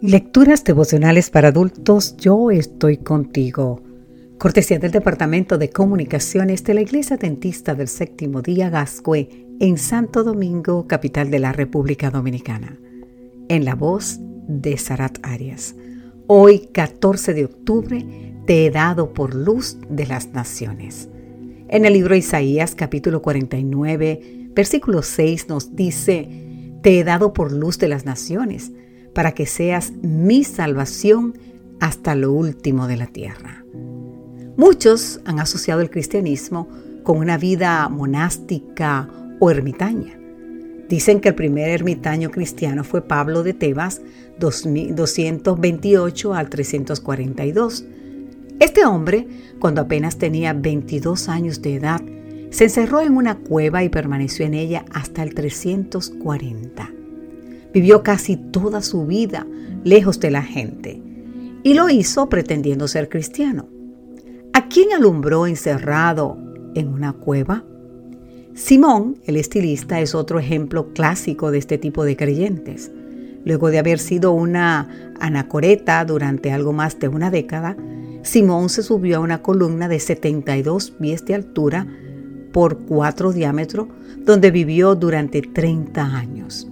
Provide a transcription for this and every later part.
Lecturas devocionales para adultos, yo estoy contigo. Cortesía del Departamento de Comunicaciones de la Iglesia Dentista del Séptimo Día Gascue en Santo Domingo, capital de la República Dominicana. En la voz de Sarat Arias. Hoy, 14 de octubre, te he dado por luz de las naciones. En el libro Isaías, capítulo 49, versículo 6 nos dice, Te he dado por luz de las naciones para que seas mi salvación hasta lo último de la tierra. Muchos han asociado el cristianismo con una vida monástica o ermitaña. Dicen que el primer ermitaño cristiano fue Pablo de Tebas, 228 al 342. Este hombre, cuando apenas tenía 22 años de edad, se encerró en una cueva y permaneció en ella hasta el 340. Vivió casi toda su vida lejos de la gente y lo hizo pretendiendo ser cristiano. ¿A quién alumbró encerrado en una cueva? Simón, el estilista, es otro ejemplo clásico de este tipo de creyentes. Luego de haber sido una anacoreta durante algo más de una década, Simón se subió a una columna de 72 pies de altura por 4 diámetro, donde vivió durante 30 años.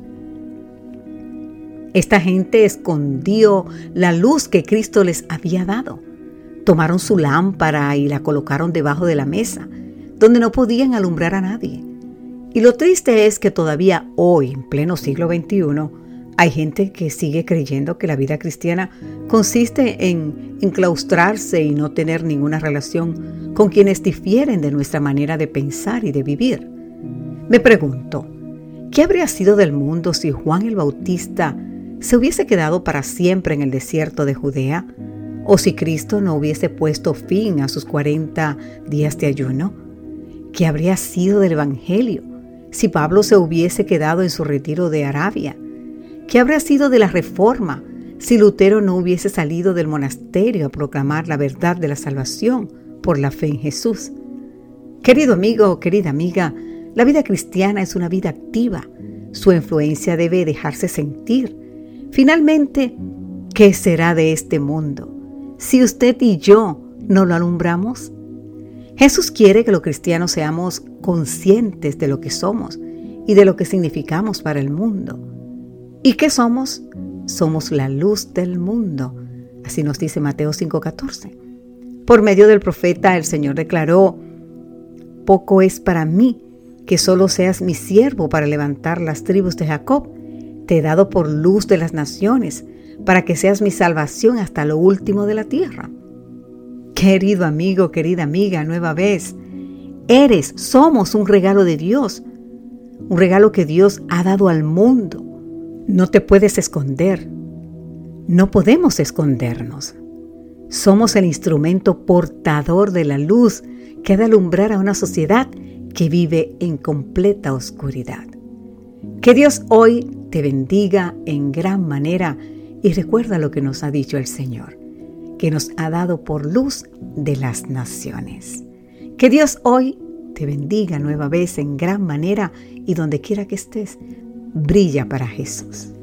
Esta gente escondió la luz que Cristo les había dado. Tomaron su lámpara y la colocaron debajo de la mesa, donde no podían alumbrar a nadie. Y lo triste es que todavía hoy, en pleno siglo XXI, hay gente que sigue creyendo que la vida cristiana consiste en enclaustrarse y no tener ninguna relación con quienes difieren de nuestra manera de pensar y de vivir. Me pregunto, ¿qué habría sido del mundo si Juan el Bautista se hubiese quedado para siempre en el desierto de Judea? ¿O si Cristo no hubiese puesto fin a sus 40 días de ayuno? ¿Qué habría sido del Evangelio si Pablo se hubiese quedado en su retiro de Arabia? ¿Qué habría sido de la reforma si Lutero no hubiese salido del monasterio a proclamar la verdad de la salvación por la fe en Jesús? Querido amigo, querida amiga, la vida cristiana es una vida activa. Su influencia debe dejarse sentir Finalmente, ¿qué será de este mundo si usted y yo no lo alumbramos? Jesús quiere que los cristianos seamos conscientes de lo que somos y de lo que significamos para el mundo. ¿Y qué somos? Somos la luz del mundo. Así nos dice Mateo 5:14. Por medio del profeta el Señor declaró, poco es para mí que solo seas mi siervo para levantar las tribus de Jacob te he dado por luz de las naciones, para que seas mi salvación hasta lo último de la tierra. Querido amigo, querida amiga, nueva vez, eres, somos un regalo de Dios, un regalo que Dios ha dado al mundo. No te puedes esconder, no podemos escondernos. Somos el instrumento portador de la luz que ha de alumbrar a una sociedad que vive en completa oscuridad. Que Dios hoy te bendiga en gran manera y recuerda lo que nos ha dicho el Señor, que nos ha dado por luz de las naciones. Que Dios hoy te bendiga nueva vez en gran manera y donde quiera que estés, brilla para Jesús.